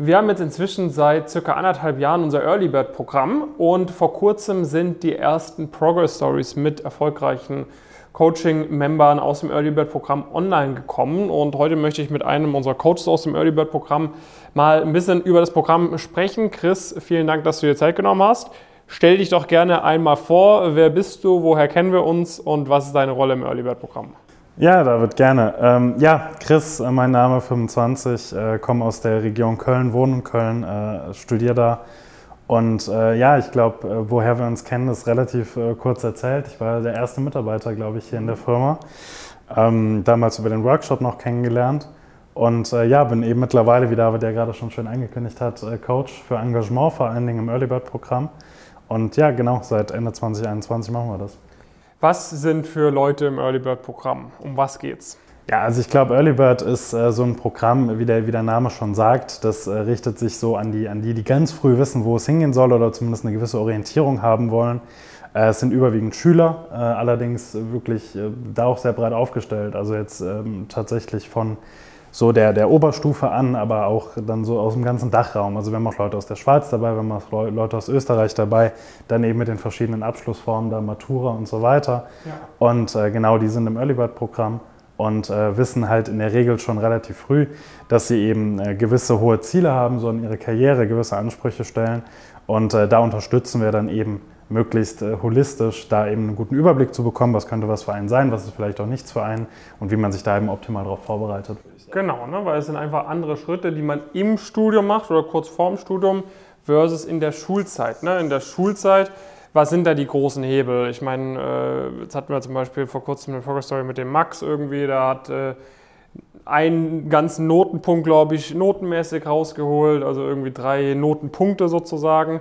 Wir haben jetzt inzwischen seit circa anderthalb Jahren unser Early Bird Programm und vor kurzem sind die ersten Progress Stories mit erfolgreichen Coaching-Membern aus dem Early Bird Programm online gekommen. Und heute möchte ich mit einem unserer Coaches aus dem Early Bird Programm mal ein bisschen über das Programm sprechen. Chris, vielen Dank, dass du dir Zeit genommen hast. Stell dich doch gerne einmal vor. Wer bist du? Woher kennen wir uns? Und was ist deine Rolle im Early Bird Programm? Ja, David, gerne. Ähm, ja, Chris, äh, mein Name 25, äh, komme aus der Region Köln, wohne in Köln, äh, studiere da. Und äh, ja, ich glaube, äh, woher wir uns kennen, ist relativ äh, kurz erzählt. Ich war der erste Mitarbeiter, glaube ich, hier in der Firma. Ähm, damals über den Workshop noch kennengelernt. Und ja, bin eben mittlerweile, wie David ja gerade schon schön angekündigt hat, Coach für Engagement, vor allen Dingen im Early Bird Programm. Und ja, genau, seit Ende 2021 machen wir das. Was sind für Leute im Early Bird Programm? Um was geht's? Ja, also ich glaube, Early Bird ist äh, so ein Programm, wie der, wie der Name schon sagt. Das äh, richtet sich so an die, an die, die ganz früh wissen, wo es hingehen soll oder zumindest eine gewisse Orientierung haben wollen. Äh, es sind überwiegend Schüler, äh, allerdings wirklich äh, da auch sehr breit aufgestellt. Also jetzt ähm, tatsächlich von so der, der Oberstufe an, aber auch dann so aus dem ganzen Dachraum. Also wir haben auch Leute aus der Schweiz dabei, wir haben auch Leute aus Österreich dabei, dann eben mit den verschiedenen Abschlussformen, da Matura und so weiter. Ja. Und äh, genau, die sind im Early Bird Programm und äh, wissen halt in der Regel schon relativ früh, dass sie eben äh, gewisse hohe Ziele haben, so in ihre Karriere gewisse Ansprüche stellen. Und äh, da unterstützen wir dann eben möglichst äh, holistisch da eben einen guten Überblick zu bekommen, was könnte was für einen sein, was ist vielleicht auch nichts für einen und wie man sich da eben optimal darauf vorbereitet. Genau, ne, weil es sind einfach andere Schritte, die man im Studium macht oder kurz vorm Studium versus in der Schulzeit. Ne? In der Schulzeit, was sind da die großen Hebel? Ich meine, äh, jetzt hatten wir zum Beispiel vor kurzem eine Progress Story mit dem Max irgendwie, da hat äh, einen ganzen Notenpunkt, glaube ich, notenmäßig rausgeholt, also irgendwie drei Notenpunkte sozusagen.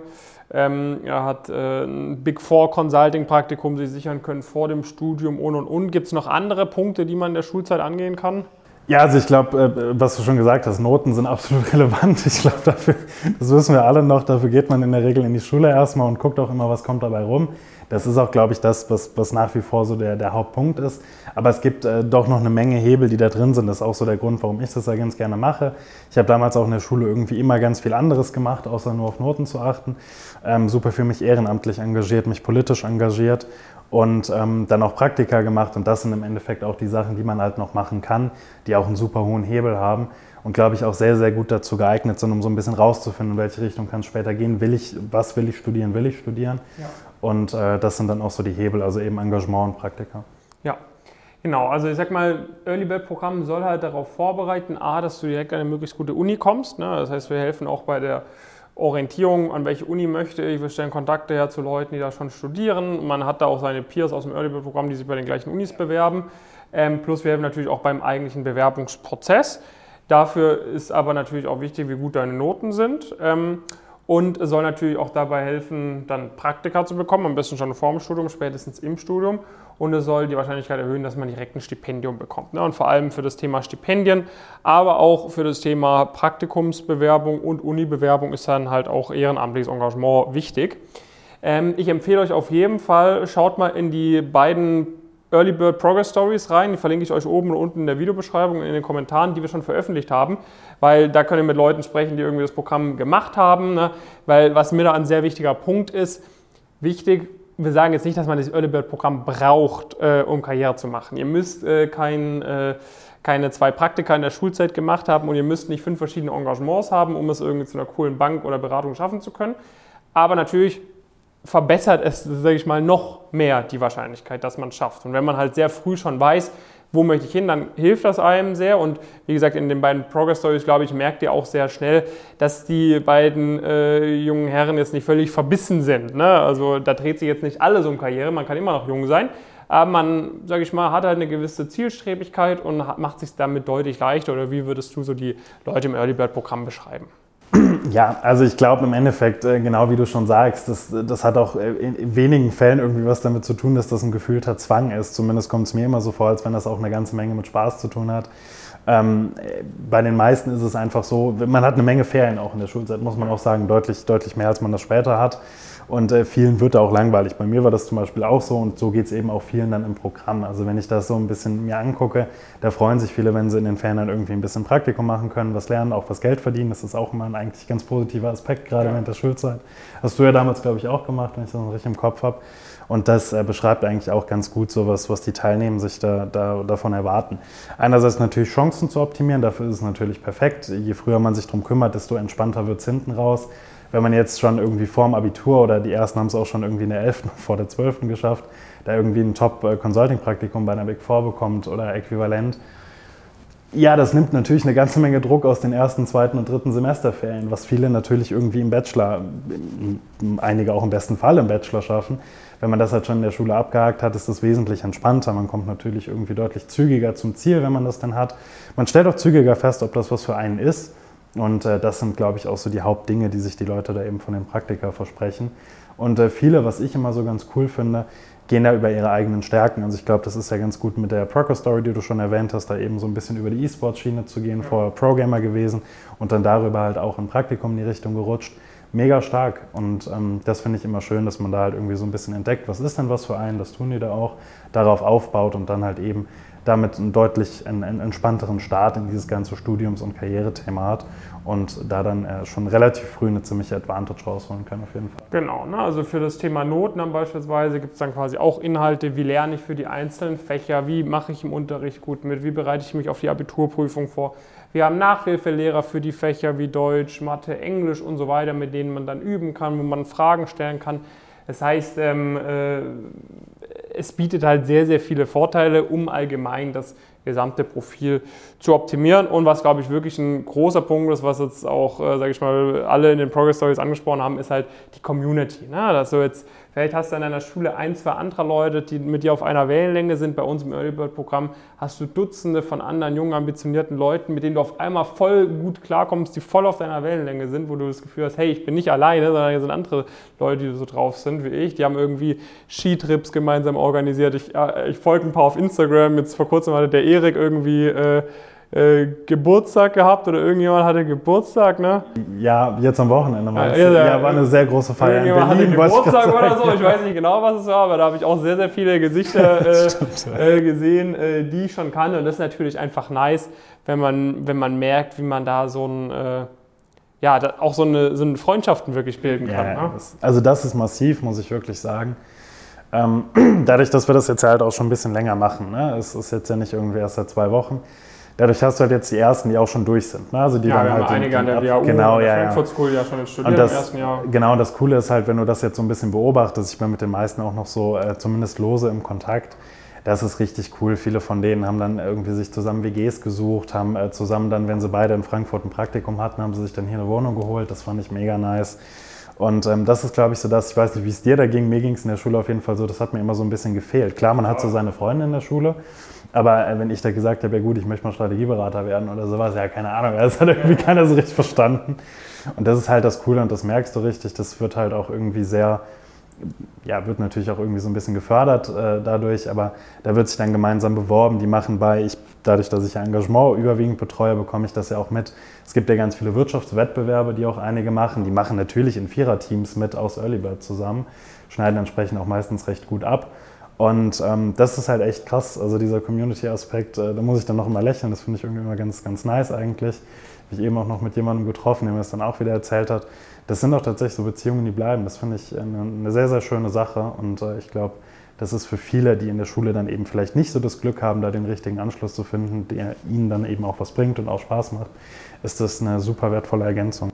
Ähm, er hat äh, ein Big Four Consulting Praktikum sich sichern können vor dem Studium und und und. Gibt es noch andere Punkte, die man in der Schulzeit angehen kann? Ja, also ich glaube, äh, was du schon gesagt hast, Noten sind absolut relevant. Ich glaube, dafür, das wissen wir alle noch, dafür geht man in der Regel in die Schule erstmal und guckt auch immer, was kommt dabei rum. Das ist auch, glaube ich, das, was, was nach wie vor so der, der Hauptpunkt ist. Aber es gibt äh, doch noch eine Menge Hebel, die da drin sind. Das ist auch so der Grund, warum ich das ja ganz gerne mache. Ich habe damals auch in der Schule irgendwie immer ganz viel anderes gemacht, außer nur auf Noten zu achten. Ähm, super für mich ehrenamtlich engagiert, mich politisch engagiert und ähm, dann auch Praktika gemacht. Und das sind im Endeffekt auch die Sachen, die man halt noch machen kann, die auch einen super hohen Hebel haben und glaube ich auch sehr, sehr gut dazu geeignet sind, um so ein bisschen rauszufinden, in welche Richtung kann es später gehen. Will ich, was will ich studieren, will ich studieren? Ja. Und äh, das sind dann auch so die Hebel, also eben Engagement und Praktika. Ja, Genau, also ich sag mal, Early Bird Programm soll halt darauf vorbereiten, A, dass du direkt an eine möglichst gute Uni kommst. Ne? Das heißt, wir helfen auch bei der Orientierung, an welche Uni möchte ich. Wir stellen Kontakte her zu Leuten, die da schon studieren. Man hat da auch seine Peers aus dem Early Bird Programm, die sich bei den gleichen Unis bewerben. Ähm, plus wir helfen natürlich auch beim eigentlichen Bewerbungsprozess. Dafür ist aber natürlich auch wichtig, wie gut deine Noten sind. Ähm, und soll natürlich auch dabei helfen, dann Praktika zu bekommen, am besten schon vor dem Studium, spätestens im Studium. Und es soll die Wahrscheinlichkeit erhöhen, dass man direkt ein Stipendium bekommt. Ne? Und vor allem für das Thema Stipendien, aber auch für das Thema Praktikumsbewerbung und Unibewerbung ist dann halt auch ehrenamtliches Engagement wichtig. Ähm, ich empfehle euch auf jeden Fall, schaut mal in die beiden Early Bird Progress Stories rein. Die verlinke ich euch oben und unten in der Videobeschreibung, in den Kommentaren, die wir schon veröffentlicht haben, weil da könnt ihr mit Leuten sprechen, die irgendwie das Programm gemacht haben. Ne? Weil was mir da ein sehr wichtiger Punkt ist, wichtig, wir sagen jetzt nicht, dass man das Early Bird Programm braucht, äh, um Karriere zu machen. Ihr müsst äh, kein, äh, keine zwei Praktika in der Schulzeit gemacht haben und ihr müsst nicht fünf verschiedene Engagements haben, um es irgendwie zu einer coolen Bank oder Beratung schaffen zu können. Aber natürlich verbessert es, sage ich mal, noch mehr die Wahrscheinlichkeit, dass man es schafft. Und wenn man halt sehr früh schon weiß, wo möchte ich hin, dann hilft das einem sehr. Und wie gesagt, in den beiden Progress Stories, glaube ich, merkt ihr auch sehr schnell, dass die beiden äh, jungen Herren jetzt nicht völlig verbissen sind. Ne? Also da dreht sich jetzt nicht alles um Karriere, man kann immer noch jung sein. Aber man, sage ich mal, hat halt eine gewisse Zielstrebigkeit und macht sich damit deutlich leichter. Oder wie würdest du so die Leute im Early Bird Programm beschreiben? Ja, also ich glaube im Endeffekt, äh, genau wie du schon sagst, das, das hat auch äh, in wenigen Fällen irgendwie was damit zu tun, dass das ein gefühlter Zwang ist. Zumindest kommt es mir immer so vor, als wenn das auch eine ganze Menge mit Spaß zu tun hat. Ähm, bei den meisten ist es einfach so, man hat eine Menge Ferien auch in der Schulzeit, muss man auch sagen, deutlich, deutlich mehr, als man das später hat. Und äh, vielen wird da auch langweilig. Bei mir war das zum Beispiel auch so und so geht es eben auch vielen dann im Programm. Also wenn ich das so ein bisschen mir angucke, da freuen sich viele, wenn sie in den Ferien dann irgendwie ein bisschen Praktikum machen können, was lernen, auch was Geld verdienen. Das ist auch immer ein eigentlich ganz positiver Aspekt, gerade ja. während der Schulzeit. Hast du ja damals, glaube ich, auch gemacht, wenn ich das noch richtig im Kopf habe. Und das äh, beschreibt eigentlich auch ganz gut so was, was die Teilnehmer sich da, da, davon erwarten. Einerseits natürlich Chancen zu optimieren, dafür ist es natürlich perfekt. Je früher man sich darum kümmert, desto entspannter wird es hinten raus. Wenn man jetzt schon irgendwie vor dem Abitur oder die ersten haben es auch schon irgendwie in der 11., vor der 12. geschafft, da irgendwie ein Top-Consulting-Praktikum bei einer Big Four bekommt oder äquivalent, ja, das nimmt natürlich eine ganze Menge Druck aus den ersten, zweiten und dritten Semesterferien, was viele natürlich irgendwie im Bachelor, einige auch im besten Fall im Bachelor schaffen. Wenn man das halt schon in der Schule abgehakt hat, ist das wesentlich entspannter. Man kommt natürlich irgendwie deutlich zügiger zum Ziel, wenn man das dann hat. Man stellt auch zügiger fest, ob das was für einen ist. Und äh, das sind, glaube ich, auch so die Hauptdinge, die sich die Leute da eben von den Praktika versprechen. Und äh, viele, was ich immer so ganz cool finde, gehen da über ihre eigenen Stärken. Also ich glaube, das ist ja ganz gut mit der Procker Story, die du schon erwähnt hast, da eben so ein bisschen über die E-Sports-Schiene zu gehen, vorher Pro-Gamer gewesen und dann darüber halt auch ein Praktikum in die Richtung gerutscht. Mega stark und ähm, das finde ich immer schön, dass man da halt irgendwie so ein bisschen entdeckt, was ist denn was für einen, das tun die da auch, darauf aufbaut und dann halt eben damit einen deutlich einen, entspannteren Start in dieses ganze Studiums- und Karrierethema hat und da dann äh, schon relativ früh eine ziemliche Advantage rausholen kann auf jeden Fall. Genau, ne? also für das Thema Noten dann beispielsweise gibt es dann quasi auch Inhalte, wie lerne ich für die einzelnen Fächer, wie mache ich im Unterricht gut mit, wie bereite ich mich auf die Abiturprüfung vor. Wir haben Nachhilfelehrer für die Fächer wie Deutsch, Mathe, Englisch und so weiter, mit denen man dann üben kann, wo man Fragen stellen kann. Das heißt, ähm, äh, es bietet halt sehr, sehr viele Vorteile, um allgemein das gesamte Profil zu optimieren. Und was, glaube ich, wirklich ein großer Punkt ist, was jetzt auch, äh, sage ich mal, alle in den Progress Stories angesprochen haben, ist halt die Community. Ne? Du jetzt Vielleicht hast du in deiner Schule ein, zwei andere Leute, die mit dir auf einer Wellenlänge sind. Bei uns im Early Bird Programm hast du Dutzende von anderen jungen, ambitionierten Leuten, mit denen du auf einmal voll gut klarkommst, die voll auf deiner Wellenlänge sind, wo du das Gefühl hast, hey, ich bin nicht alleine, sondern hier sind andere Leute, die so drauf sind wie ich. Die haben irgendwie Skitrips gemeinsam organisiert. Ich, äh, ich folge ein paar auf Instagram. Jetzt vor kurzem hatte der Erik irgendwie äh, äh, Geburtstag gehabt oder irgendjemand hatte Geburtstag, ne? Ja, jetzt am Wochenende meinst ja, ja, ja, war eine sehr große Feier in Berlin. Hatte Geburtstag oder so, ich weiß nicht genau, was es war, aber da habe ich auch sehr, sehr viele Gesichter äh, Stimmt, äh, gesehen, äh, die ich schon kannte und das ist natürlich einfach nice, wenn man, wenn man merkt, wie man da so ein äh, ja, auch so eine, so eine Freundschaften wirklich bilden kann. Ne? Das, also das ist massiv, muss ich wirklich sagen. Ähm, dadurch, dass wir das jetzt halt auch schon ein bisschen länger machen, ne? es ist jetzt ja nicht irgendwie erst seit zwei Wochen, dadurch hast du halt jetzt die ersten, die auch schon durch sind. Ne? Also die ja, dann wir halt haben einige den, an der WHU, genau, ja, Frankfurt School ja schon studiert das, im ersten Jahr. Genau, und das Coole ist halt, wenn du das jetzt so ein bisschen beobachtest, ich bin mit den meisten auch noch so äh, zumindest lose im Kontakt, das ist richtig cool. Viele von denen haben dann irgendwie sich zusammen WGs gesucht, haben äh, zusammen dann, wenn sie beide in Frankfurt ein Praktikum hatten, haben sie sich dann hier eine Wohnung geholt. Das fand ich mega nice. Und ähm, das ist, glaube ich, so das, ich weiß nicht, wie es dir da ging, mir ging es in der Schule auf jeden Fall so, das hat mir immer so ein bisschen gefehlt. Klar, man hat so seine Freunde in der Schule, aber äh, wenn ich da gesagt habe, ja gut, ich möchte mal Strategieberater werden oder sowas, ja, keine Ahnung, das hat irgendwie keiner so richtig verstanden. Und das ist halt das Coole und das merkst du richtig, das wird halt auch irgendwie sehr, ja, wird natürlich auch irgendwie so ein bisschen gefördert äh, dadurch, aber da wird sich dann gemeinsam beworben. Die machen bei, ich, dadurch, dass ich Engagement überwiegend betreue, bekomme ich das ja auch mit. Es gibt ja ganz viele Wirtschaftswettbewerbe, die auch einige machen. Die machen natürlich in Viererteams mit aus Early Bird zusammen, schneiden entsprechend auch meistens recht gut ab. Und ähm, das ist halt echt krass, also dieser Community-Aspekt, äh, da muss ich dann noch immer lächeln, das finde ich irgendwie immer ganz, ganz nice eigentlich. Habe ich eben auch noch mit jemandem getroffen, der mir das dann auch wieder erzählt hat. Das sind auch tatsächlich so Beziehungen, die bleiben. Das finde ich eine, eine, sehr, sehr schöne Sache und äh, ich glaube, das ist für viele, die in der Schule dann eben vielleicht nicht so das Glück haben, da den richtigen Anschluss zu finden, der ihnen dann eben auch was bringt und auch Spaß macht, ist das eine super wertvolle Ergänzung.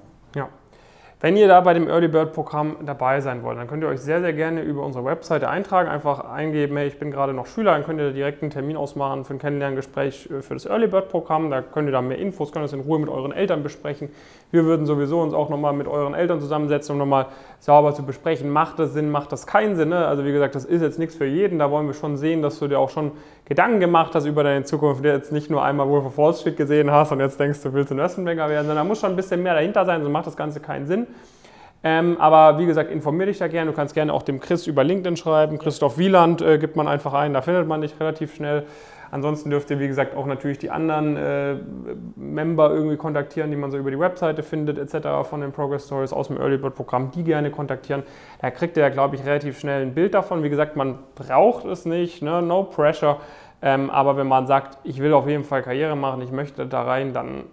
Wenn ihr da bei dem Early Bird Programm dabei sein wollt, dann könnt ihr euch sehr, sehr gerne über unsere Webseite eintragen. Einfach eingeben, hey, ich bin gerade noch Schüler, dann könnt ihr direkt einen Termin ausmachen für ein Kennenlerngespräch äh, für das Early Bird Programm. Da könnt ihr da mehr Infos, könnt das in Ruhe mit euren Eltern besprechen. Wir würden sowieso uns auch nochmal mit euren Eltern zusammensetzen, um nochmal sauber zu besprechen, macht das Sinn, macht das keinen Sinn. Ne? Also wie gesagt, das ist jetzt nichts für jeden. Da wollen wir schon sehen, dass du dir auch schon Gedanken gemacht hast über deine Zukunft, jetzt nicht nur einmal Wolf of Wall Street gesehen hast und jetzt denkst, du willst Investmentbanker werden, sondern da muss schon ein bisschen mehr dahinter sein, sonst macht das Ganze keinen Sinn. Ähm, aber wie gesagt, informier dich da gerne. Du kannst gerne auch dem Chris über LinkedIn schreiben. Christoph Wieland äh, gibt man einfach ein, da findet man dich relativ schnell. Ansonsten dürft ihr, wie gesagt, auch natürlich die anderen äh, Member irgendwie kontaktieren, die man so über die Webseite findet, etc. von den Progress Stories aus dem Early Bird Programm, die gerne kontaktieren. Da kriegt ihr glaube ich, relativ schnell ein Bild davon. Wie gesagt, man braucht es nicht, ne? no pressure. Ähm, aber wenn man sagt, ich will auf jeden Fall Karriere machen, ich möchte da rein, dann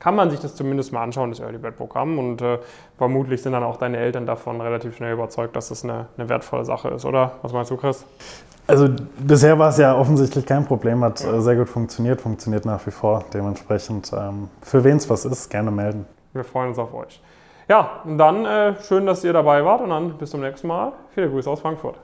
kann man sich das zumindest mal anschauen, das Early Bird Programm. Und äh, vermutlich sind dann auch deine Eltern davon relativ schnell überzeugt, dass das eine, eine wertvolle Sache ist, oder? Was meinst du, Chris? Also bisher war es ja offensichtlich kein Problem, hat. Äh, sehr gut funktioniert, funktioniert nach wie vor. Dementsprechend, ähm, für wen es was ist, gerne melden. Wir freuen uns auf euch. Ja, und dann äh, schön, dass ihr dabei wart und dann bis zum nächsten Mal. Viele Grüße aus Frankfurt.